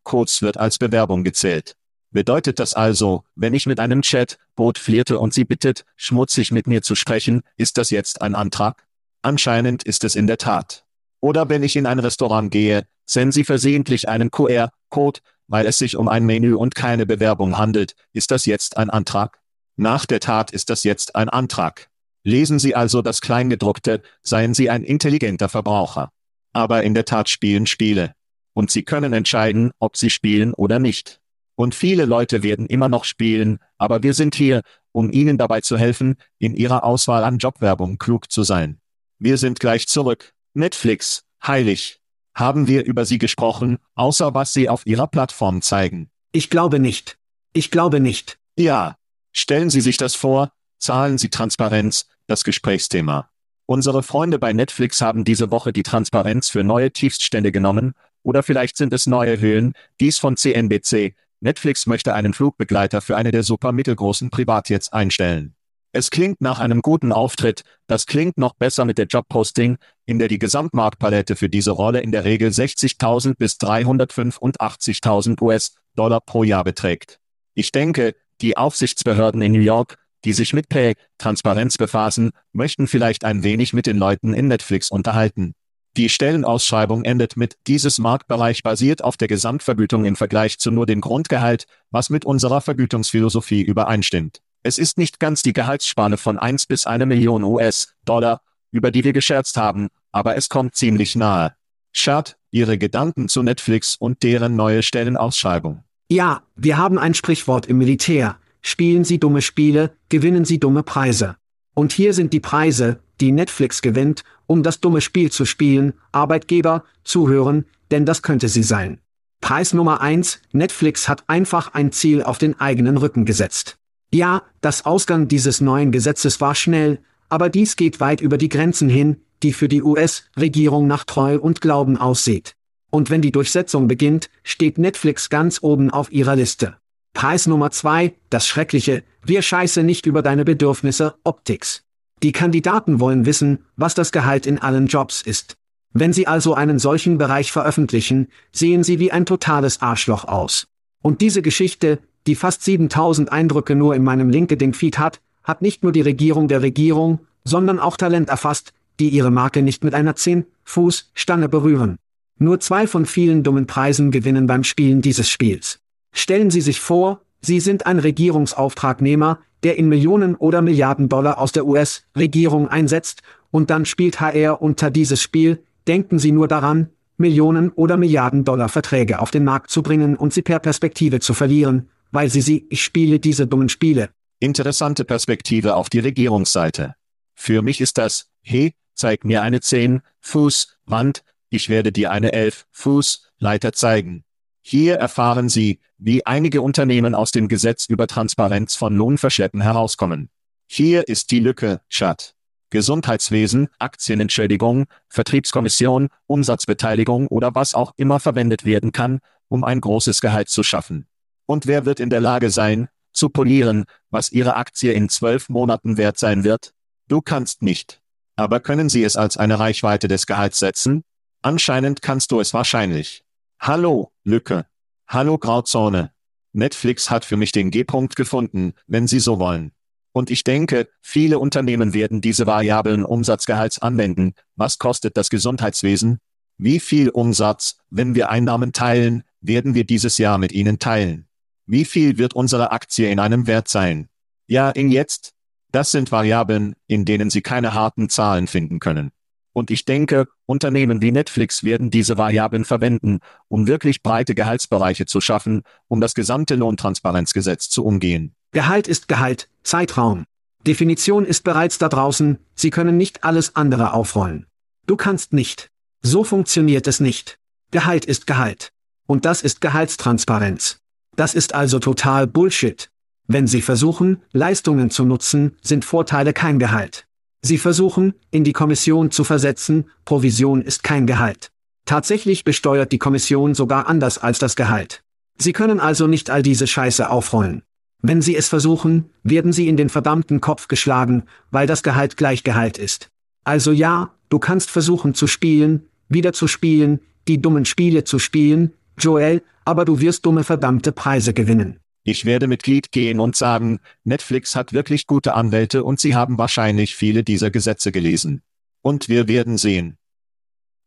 QR-Codes wird als Bewerbung gezählt. Bedeutet das also, wenn ich mit einem Chat-Bot flirte und sie bittet, schmutzig mit mir zu sprechen, ist das jetzt ein Antrag? Anscheinend ist es in der Tat. Oder wenn ich in ein Restaurant gehe, senden sie versehentlich einen QR-Code, weil es sich um ein Menü und keine Bewerbung handelt, ist das jetzt ein Antrag? Nach der Tat ist das jetzt ein Antrag. Lesen Sie also das Kleingedruckte, seien Sie ein intelligenter Verbraucher. Aber in der Tat spielen Spiele und sie können entscheiden, ob sie spielen oder nicht. Und viele Leute werden immer noch spielen, aber wir sind hier, um ihnen dabei zu helfen, in ihrer Auswahl an Jobwerbung klug zu sein. Wir sind gleich zurück. Netflix, heilig. Haben wir über sie gesprochen, außer was sie auf ihrer Plattform zeigen? Ich glaube nicht. Ich glaube nicht. Ja. Stellen Sie sich das vor, zahlen Sie Transparenz, das Gesprächsthema. Unsere Freunde bei Netflix haben diese Woche die Transparenz für neue Tiefststände genommen, oder vielleicht sind es neue Höhen, dies von CNBC. Netflix möchte einen Flugbegleiter für eine der super mittelgroßen Privatjets einstellen. Es klingt nach einem guten Auftritt, das klingt noch besser mit der Jobposting, in der die Gesamtmarktpalette für diese Rolle in der Regel 60.000 bis 385.000 US-Dollar pro Jahr beträgt. Ich denke, die Aufsichtsbehörden in New York, die sich mit Pay, Transparenz befassen, möchten vielleicht ein wenig mit den Leuten in Netflix unterhalten. Die Stellenausschreibung endet mit, dieses Marktbereich basiert auf der Gesamtvergütung im Vergleich zu nur dem Grundgehalt, was mit unserer Vergütungsphilosophie übereinstimmt. Es ist nicht ganz die Gehaltsspanne von 1 bis 1 Million US-Dollar, über die wir gescherzt haben, aber es kommt ziemlich nahe. Schad, Ihre Gedanken zu Netflix und deren neue Stellenausschreibung. Ja, wir haben ein Sprichwort im Militär. Spielen Sie dumme Spiele, gewinnen Sie dumme Preise. Und hier sind die Preise, die Netflix gewinnt, um das dumme Spiel zu spielen, Arbeitgeber, zuhören, denn das könnte sie sein. Preis Nummer eins: Netflix hat einfach ein Ziel auf den eigenen Rücken gesetzt. Ja, das Ausgang dieses neuen Gesetzes war schnell, aber dies geht weit über die Grenzen hin, die für die US-Regierung nach Treu und Glauben aussieht. Und wenn die Durchsetzung beginnt, steht Netflix ganz oben auf ihrer Liste. Preis Nummer zwei: das Schreckliche, wir scheiße nicht über deine Bedürfnisse, Optics. Die Kandidaten wollen wissen, was das Gehalt in allen Jobs ist. Wenn Sie also einen solchen Bereich veröffentlichen, sehen Sie wie ein totales Arschloch aus. Und diese Geschichte, die fast 7000 Eindrücke nur in meinem LinkedIn-Feed hat, hat nicht nur die Regierung der Regierung, sondern auch Talent erfasst, die ihre Marke nicht mit einer 10-Fuß-Stange berühren. Nur zwei von vielen dummen Preisen gewinnen beim Spielen dieses Spiels. Stellen Sie sich vor, Sie sind ein Regierungsauftragnehmer, der in Millionen oder Milliarden Dollar aus der US-Regierung einsetzt, und dann spielt HR unter dieses Spiel, denken Sie nur daran, Millionen oder Milliarden Dollar Verträge auf den Markt zu bringen und sie per Perspektive zu verlieren, weil Sie sie, ich spiele diese dummen Spiele. Interessante Perspektive auf die Regierungsseite. Für mich ist das, hey, zeig mir eine 10 Fuß Wand, ich werde dir eine 11 Fuß Leiter zeigen. Hier erfahren Sie, wie einige Unternehmen aus dem Gesetz über Transparenz von Lohnverschleppen herauskommen. Hier ist die Lücke, Chat. Gesundheitswesen, Aktienentschädigung, Vertriebskommission, Umsatzbeteiligung oder was auch immer verwendet werden kann, um ein großes Gehalt zu schaffen. Und wer wird in der Lage sein, zu polieren, was Ihre Aktie in zwölf Monaten wert sein wird? Du kannst nicht. Aber können Sie es als eine Reichweite des Gehalts setzen? Anscheinend kannst du es wahrscheinlich. Hallo, Lücke. Hallo Grauzone. Netflix hat für mich den G-Punkt gefunden, wenn Sie so wollen. Und ich denke, viele Unternehmen werden diese variablen Umsatzgehalts anwenden. Was kostet das Gesundheitswesen? Wie viel Umsatz, wenn wir Einnahmen teilen, werden wir dieses Jahr mit Ihnen teilen? Wie viel wird unsere Aktie in einem Wert sein? Ja, in jetzt? Das sind Variablen, in denen Sie keine harten Zahlen finden können. Und ich denke, Unternehmen wie Netflix werden diese Variablen verwenden, um wirklich breite Gehaltsbereiche zu schaffen, um das gesamte Lohntransparenzgesetz zu umgehen. Gehalt ist Gehalt, Zeitraum. Definition ist bereits da draußen, Sie können nicht alles andere aufrollen. Du kannst nicht. So funktioniert es nicht. Gehalt ist Gehalt. Und das ist Gehaltstransparenz. Das ist also total Bullshit. Wenn Sie versuchen, Leistungen zu nutzen, sind Vorteile kein Gehalt. Sie versuchen, in die Kommission zu versetzen, Provision ist kein Gehalt. Tatsächlich besteuert die Kommission sogar anders als das Gehalt. Sie können also nicht all diese Scheiße aufrollen. Wenn Sie es versuchen, werden Sie in den verdammten Kopf geschlagen, weil das Gehalt gleich Gehalt ist. Also ja, du kannst versuchen zu spielen, wieder zu spielen, die dummen Spiele zu spielen, Joel, aber du wirst dumme verdammte Preise gewinnen. Ich werde Mitglied gehen und sagen, Netflix hat wirklich gute Anwälte und sie haben wahrscheinlich viele dieser Gesetze gelesen. Und wir werden sehen.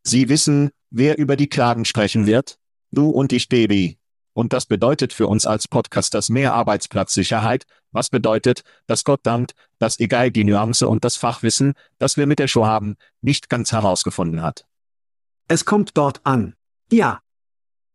Sie wissen, wer über die Klagen sprechen wird? Du und ich, Baby. Und das bedeutet für uns als Podcasters mehr Arbeitsplatzsicherheit, was bedeutet, dass Gott dankt, dass egal die Nuance und das Fachwissen, das wir mit der Show haben, nicht ganz herausgefunden hat. Es kommt dort an. Ja,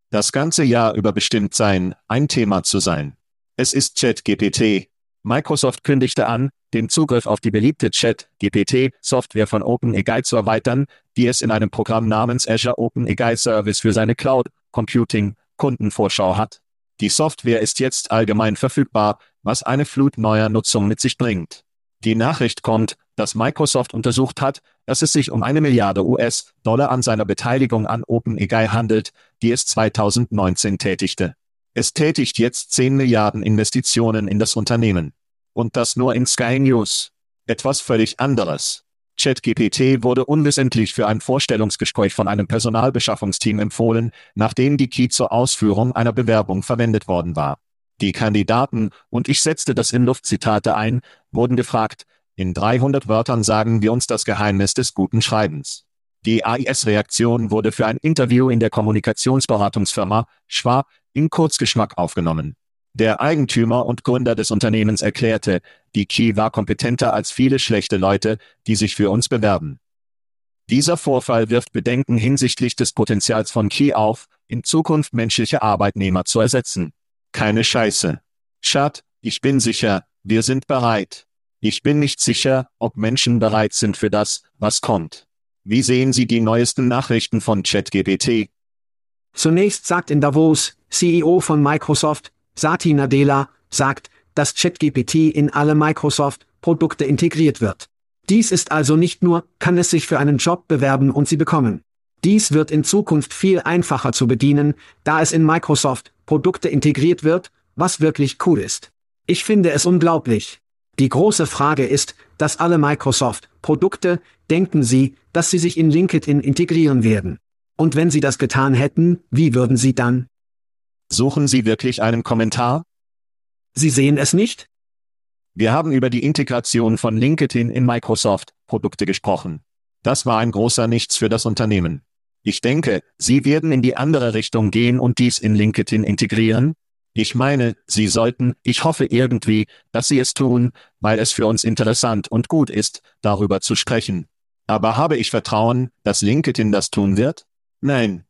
das ganze Jahr über bestimmt sein, ein Thema zu sein. Es ist ChatGPT. Microsoft kündigte an, den Zugriff auf die beliebte Chat-GPT-Software von OpenAI zu erweitern, die es in einem Programm namens Azure OpenAI Service für seine Cloud Computing Kundenvorschau hat. Die Software ist jetzt allgemein verfügbar, was eine Flut neuer Nutzung mit sich bringt. Die Nachricht kommt, dass Microsoft untersucht hat, dass es sich um eine Milliarde US-Dollar an seiner Beteiligung an OpenAI handelt, die es 2019 tätigte. Es tätigt jetzt 10 Milliarden Investitionen in das Unternehmen. Und das nur in Sky News. Etwas völlig anderes. ChatGPT wurde unwissentlich für ein Vorstellungsgespräch von einem Personalbeschaffungsteam empfohlen, nachdem die Key zur Ausführung einer Bewerbung verwendet worden war. Die Kandidaten, und ich setzte das in Luftzitate ein, wurden gefragt, in 300 Wörtern sagen wir uns das Geheimnis des guten Schreibens. Die AIS-Reaktion wurde für ein Interview in der Kommunikationsberatungsfirma Schwab in Kurzgeschmack aufgenommen. Der Eigentümer und Gründer des Unternehmens erklärte, die Key war kompetenter als viele schlechte Leute, die sich für uns bewerben. Dieser Vorfall wirft Bedenken hinsichtlich des Potenzials von Key auf, in Zukunft menschliche Arbeitnehmer zu ersetzen. Keine Scheiße. Schad, ich bin sicher, wir sind bereit. Ich bin nicht sicher, ob Menschen bereit sind für das, was kommt. Wie sehen Sie die neuesten Nachrichten von ChatGPT? Zunächst sagt in Davos, CEO von Microsoft, Satya Nadella, sagt, dass ChatGPT in alle Microsoft-Produkte integriert wird. Dies ist also nicht nur, kann es sich für einen Job bewerben und sie bekommen. Dies wird in Zukunft viel einfacher zu bedienen, da es in Microsoft-Produkte integriert wird, was wirklich cool ist. Ich finde es unglaublich. Die große Frage ist, dass alle Microsoft-Produkte, denken Sie, dass sie sich in LinkedIn integrieren werden. Und wenn Sie das getan hätten, wie würden Sie dann? Suchen Sie wirklich einen Kommentar? Sie sehen es nicht? Wir haben über die Integration von LinkedIn in Microsoft-Produkte gesprochen. Das war ein großer Nichts für das Unternehmen. Ich denke, Sie werden in die andere Richtung gehen und dies in LinkedIn integrieren. Ich meine, Sie sollten, ich hoffe irgendwie, dass Sie es tun, weil es für uns interessant und gut ist, darüber zu sprechen. Aber habe ich Vertrauen, dass LinkedIn das tun wird? Nein.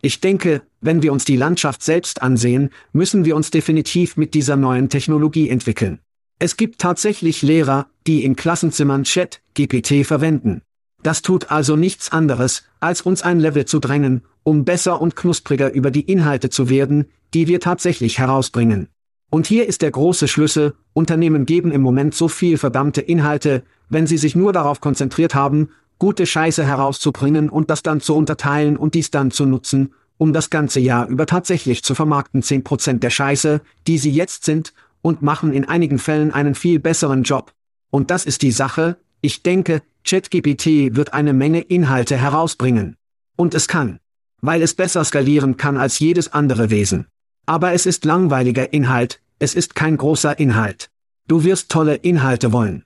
Ich denke, wenn wir uns die Landschaft selbst ansehen, müssen wir uns definitiv mit dieser neuen Technologie entwickeln. Es gibt tatsächlich Lehrer, die in Klassenzimmern Chat, GPT verwenden. Das tut also nichts anderes, als uns ein Level zu drängen, um besser und knuspriger über die Inhalte zu werden, die wir tatsächlich herausbringen. Und hier ist der große Schlüssel, Unternehmen geben im Moment so viel verdammte Inhalte, wenn sie sich nur darauf konzentriert haben, gute Scheiße herauszubringen und das dann zu unterteilen und dies dann zu nutzen, um das ganze Jahr über tatsächlich zu vermarkten 10% der Scheiße, die sie jetzt sind, und machen in einigen Fällen einen viel besseren Job. Und das ist die Sache, ich denke, ChatGPT wird eine Menge Inhalte herausbringen. Und es kann. Weil es besser skalieren kann als jedes andere Wesen. Aber es ist langweiliger Inhalt, es ist kein großer Inhalt. Du wirst tolle Inhalte wollen.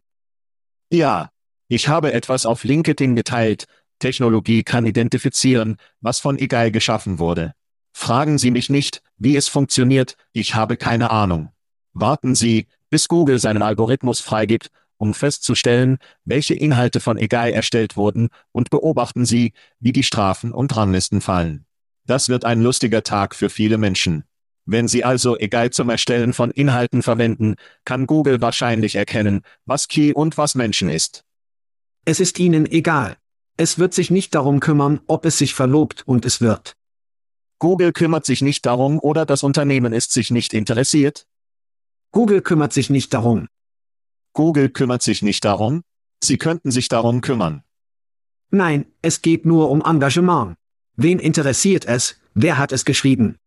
Ja, ich habe etwas auf LinkedIn geteilt. Technologie kann identifizieren, was von egal geschaffen wurde. Fragen Sie mich nicht, wie es funktioniert, ich habe keine Ahnung. Warten Sie, bis Google seinen Algorithmus freigibt, um festzustellen, welche Inhalte von egal erstellt wurden, und beobachten Sie, wie die Strafen und Ranglisten fallen. Das wird ein lustiger Tag für viele Menschen. Wenn Sie also egal zum Erstellen von Inhalten verwenden, kann Google wahrscheinlich erkennen, was Key und was Menschen ist. Es ist Ihnen egal. Es wird sich nicht darum kümmern, ob es sich verlobt und es wird. Google kümmert sich nicht darum oder das Unternehmen ist sich nicht interessiert? Google kümmert sich nicht darum. Google kümmert sich nicht darum? Sie könnten sich darum kümmern. Nein, es geht nur um Engagement. Wen interessiert es, wer hat es geschrieben?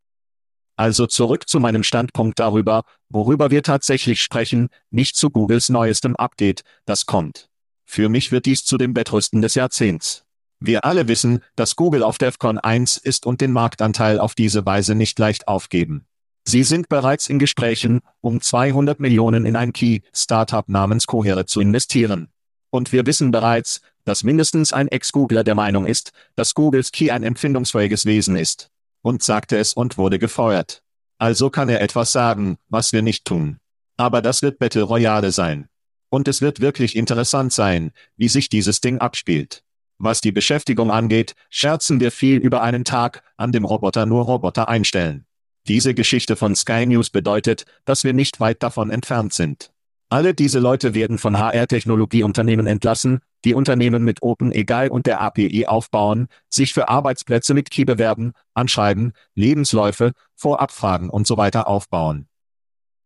Also zurück zu meinem Standpunkt darüber, worüber wir tatsächlich sprechen, nicht zu Googles neuestem Update, das kommt. Für mich wird dies zu dem Bettrüsten des Jahrzehnts. Wir alle wissen, dass Google auf DEFCON 1 ist und den Marktanteil auf diese Weise nicht leicht aufgeben. Sie sind bereits in Gesprächen, um 200 Millionen in ein Key-Startup namens Cohere zu investieren. Und wir wissen bereits, dass mindestens ein Ex-Googler der Meinung ist, dass Googles Key ein empfindungsfähiges Wesen ist und sagte es und wurde gefeuert. Also kann er etwas sagen, was wir nicht tun. Aber das wird Battle Royale sein. Und es wird wirklich interessant sein, wie sich dieses Ding abspielt. Was die Beschäftigung angeht, scherzen wir viel über einen Tag, an dem Roboter nur Roboter einstellen. Diese Geschichte von Sky News bedeutet, dass wir nicht weit davon entfernt sind. Alle diese Leute werden von HR-Technologieunternehmen entlassen, die Unternehmen mit OpenEGAL und der API aufbauen, sich für Arbeitsplätze mit Key bewerben, anschreiben, Lebensläufe, Vorabfragen und so weiter aufbauen.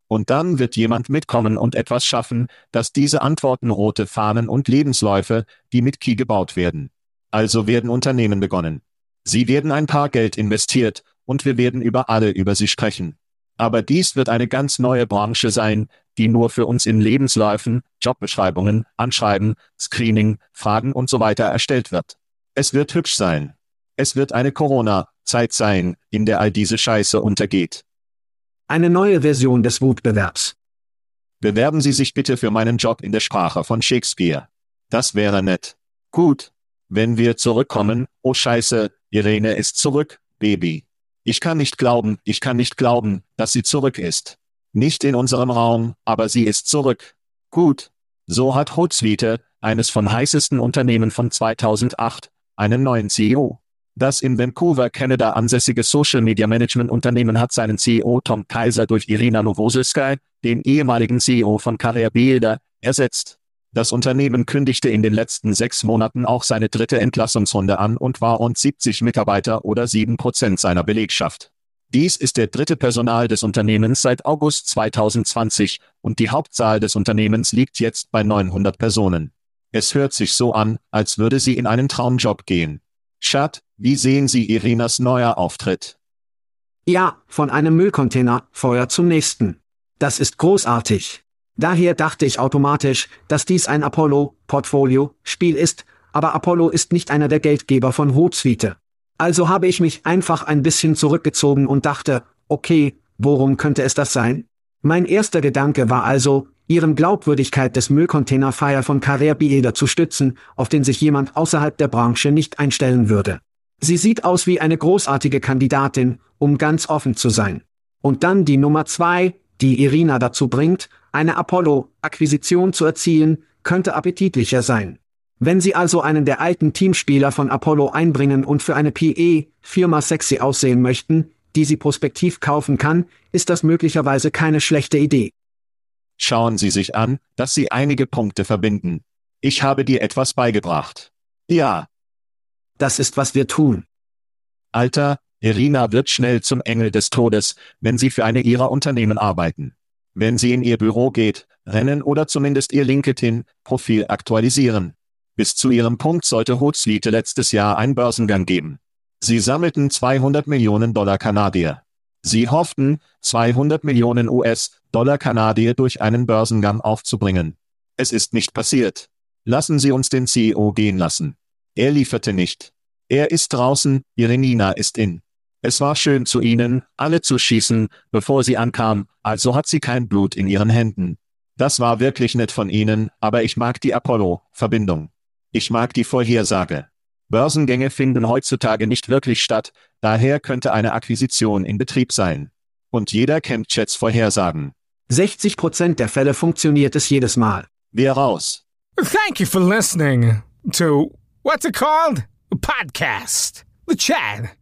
Und dann wird jemand mitkommen und etwas schaffen, dass diese Antworten rote Fahnen und Lebensläufe, die mit Key gebaut werden. Also werden Unternehmen begonnen. Sie werden ein paar Geld investiert, und wir werden über alle über sie sprechen. Aber dies wird eine ganz neue Branche sein, die nur für uns in Lebensläufen, Jobbeschreibungen, Anschreiben, Screening, Fragen und so weiter erstellt wird. Es wird hübsch sein. Es wird eine Corona-Zeit sein, in der all diese Scheiße untergeht. Eine neue Version des Wutbewerbs. Bewerben Sie sich bitte für meinen Job in der Sprache von Shakespeare. Das wäre nett. Gut. Wenn wir zurückkommen, oh Scheiße, Irene ist zurück, Baby. Ich kann nicht glauben, ich kann nicht glauben, dass sie zurück ist. Nicht in unserem Raum, aber sie ist zurück. Gut. So hat Hootsuite, eines von heißesten Unternehmen von 2008, einen neuen CEO. Das in Vancouver, Canada ansässige Social Media Management Unternehmen hat seinen CEO Tom Kaiser durch Irina Novoselskaya, den ehemaligen CEO von Carrier Bilder, ersetzt. Das Unternehmen kündigte in den letzten sechs Monaten auch seine dritte Entlassungsrunde an und war rund 70 Mitarbeiter oder sieben Prozent seiner Belegschaft. Dies ist der dritte Personal des Unternehmens seit August 2020 und die Hauptzahl des Unternehmens liegt jetzt bei 900 Personen. Es hört sich so an, als würde sie in einen Traumjob gehen. Schat, wie sehen Sie Irinas neuer Auftritt? Ja, von einem Müllcontainer, Feuer zum nächsten. Das ist großartig. Daher dachte ich automatisch, dass dies ein Apollo-Portfolio-Spiel ist, aber Apollo ist nicht einer der Geldgeber von Hootsuite. Also habe ich mich einfach ein bisschen zurückgezogen und dachte, okay, worum könnte es das sein? Mein erster Gedanke war also, ihren Glaubwürdigkeit des Müllcontainer-Fire von Carrier zu stützen, auf den sich jemand außerhalb der Branche nicht einstellen würde. Sie sieht aus wie eine großartige Kandidatin, um ganz offen zu sein. Und dann die Nummer zwei, die Irina dazu bringt, eine Apollo-Akquisition zu erzielen, könnte appetitlicher sein. Wenn Sie also einen der alten Teamspieler von Apollo einbringen und für eine PE-Firma sexy aussehen möchten, die Sie prospektiv kaufen kann, ist das möglicherweise keine schlechte Idee. Schauen Sie sich an, dass Sie einige Punkte verbinden. Ich habe dir etwas beigebracht. Ja. Das ist, was wir tun. Alter, Irina wird schnell zum Engel des Todes, wenn Sie für eine Ihrer Unternehmen arbeiten. Wenn sie in ihr Büro geht, rennen oder zumindest ihr LinkedIn-Profil aktualisieren. Bis zu ihrem Punkt sollte Hootsuite letztes Jahr einen Börsengang geben. Sie sammelten 200 Millionen Dollar Kanadier. Sie hofften, 200 Millionen US-Dollar Kanadier durch einen Börsengang aufzubringen. Es ist nicht passiert. Lassen Sie uns den CEO gehen lassen. Er lieferte nicht. Er ist draußen, Ihre Nina ist in. Es war schön zu ihnen, alle zu schießen, bevor sie ankam, also hat sie kein Blut in ihren Händen. Das war wirklich nett von ihnen, aber ich mag die Apollo-Verbindung. Ich mag die Vorhersage. Börsengänge finden heutzutage nicht wirklich statt, daher könnte eine Akquisition in Betrieb sein. Und jeder kennt Chats Vorhersagen. 60 Prozent der Fälle funktioniert es jedes Mal. Wer raus? Thank you for listening to, what's it called? A podcast. The Chat.